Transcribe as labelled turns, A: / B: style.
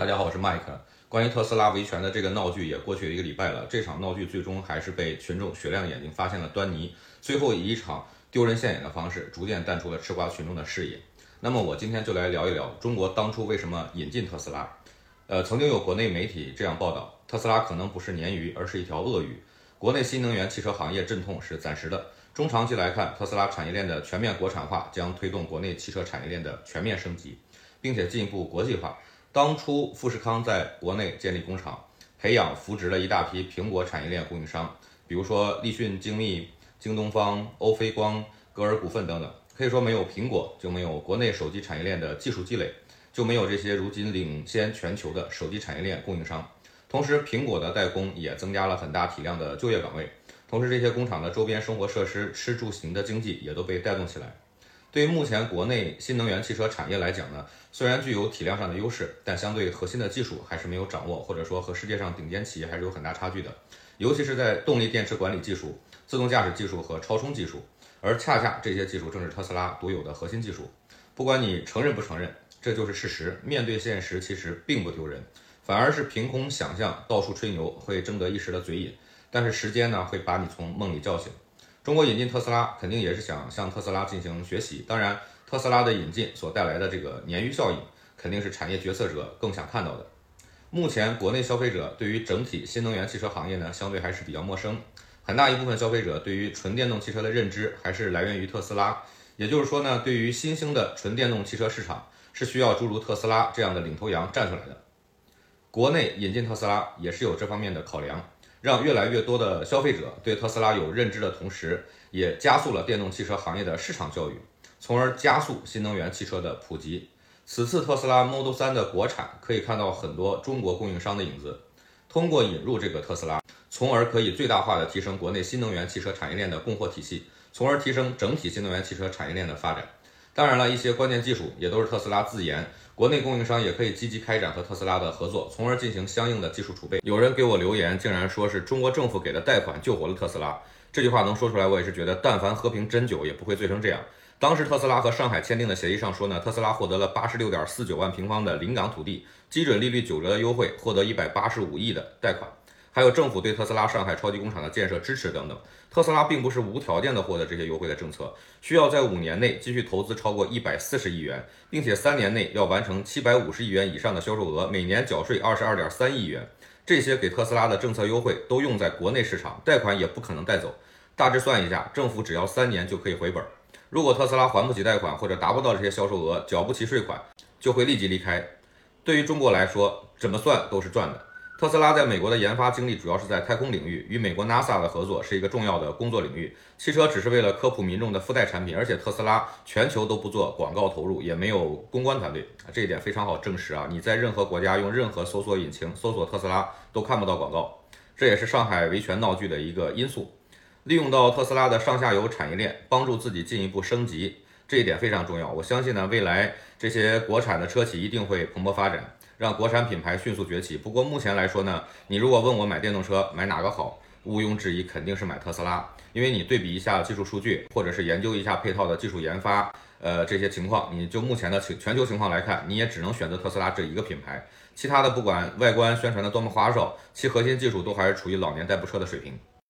A: 大家好，我是麦克。关于特斯拉维权的这个闹剧也过去一个礼拜了，这场闹剧最终还是被群众雪亮眼睛发现了端倪，最后以一场丢人现眼的方式，逐渐淡出了吃瓜群众的视野。那么我今天就来聊一聊中国当初为什么引进特斯拉。呃，曾经有国内媒体这样报道，特斯拉可能不是鲶鱼，而是一条鳄鱼。国内新能源汽车行业阵痛是暂时的，中长期来看，特斯拉产业链的全面国产化将推动国内汽车产业链的全面升级，并且进一步国际化。当初富士康在国内建立工厂，培养扶植了一大批苹果产业链供应商，比如说立讯精密、京东方、欧菲光、格尔股份等等。可以说，没有苹果，就没有国内手机产业链的技术积累，就没有这些如今领先全球的手机产业链供应商。同时，苹果的代工也增加了很大体量的就业岗位，同时这些工厂的周边生活设施、吃住行的经济也都被带动起来。对于目前国内新能源汽车产业来讲呢，虽然具有体量上的优势，但相对核心的技术还是没有掌握，或者说和世界上顶尖企业还是有很大差距的，尤其是在动力电池管理技术、自动驾驶技术和超充技术，而恰恰这些技术正是特斯拉独有的核心技术。不管你承认不承认，这就是事实。面对现实，其实并不丢人，反而是凭空想象、到处吹牛会争得一时的嘴瘾，但是时间呢会把你从梦里叫醒。中国引进特斯拉，肯定也是想向特斯拉进行学习。当然，特斯拉的引进所带来的这个鲶鱼效应，肯定是产业决策者更想看到的。目前，国内消费者对于整体新能源汽车行业呢，相对还是比较陌生。很大一部分消费者对于纯电动汽车的认知，还是来源于特斯拉。也就是说呢，对于新兴的纯电动汽车市场，是需要诸如特斯拉这样的领头羊站出来的。国内引进特斯拉，也是有这方面的考量。让越来越多的消费者对特斯拉有认知的同时，也加速了电动汽车行业的市场教育，从而加速新能源汽车的普及。此次特斯拉 Model 3的国产可以看到很多中国供应商的影子。通过引入这个特斯拉，从而可以最大化的提升国内新能源汽车产业链的供货体系，从而提升整体新能源汽车产业链的发展。当然了，一些关键技术也都是特斯拉自研。国内供应商也可以积极开展和特斯拉的合作，从而进行相应的技术储备。有人给我留言，竟然说是中国政府给的贷款救活了特斯拉。这句话能说出来，我也是觉得，但凡喝瓶真酒也不会醉成这样。当时特斯拉和上海签订的协议上说呢，特斯拉获得了八十六点四九万平方的临港土地，基准利率九折的优惠，获得一百八十五亿的贷款。还有政府对特斯拉上海超级工厂的建设支持等等，特斯拉并不是无条件的获得这些优惠的政策，需要在五年内继续投资超过一百四十亿元，并且三年内要完成七百五十亿元以上的销售额，每年缴税二十二点三亿元。这些给特斯拉的政策优惠都用在国内市场，贷款也不可能带走。大致算一下，政府只要三年就可以回本。如果特斯拉还不起贷款或者达不到这些销售额，缴不起税款，就会立即离开。对于中国来说，怎么算都是赚的。特斯拉在美国的研发经历主要是在太空领域，与美国 NASA 的合作是一个重要的工作领域。汽车只是为了科普民众的附带产品，而且特斯拉全球都不做广告投入，也没有公关团队，这一点非常好证实啊！你在任何国家用任何搜索引擎搜索特斯拉都看不到广告，这也是上海维权闹剧的一个因素。利用到特斯拉的上下游产业链，帮助自己进一步升级，这一点非常重要。我相信呢，未来这些国产的车企一定会蓬勃发展。让国产品牌迅速崛起。不过目前来说呢，你如果问我买电动车买哪个好，毋庸置疑肯定是买特斯拉，因为你对比一下技术数据，或者是研究一下配套的技术研发，呃这些情况，你就目前的全全球情况来看，你也只能选择特斯拉这一个品牌。其他的不管外观宣传的多么花哨，其核心技术都还是处于老年代步车的水平。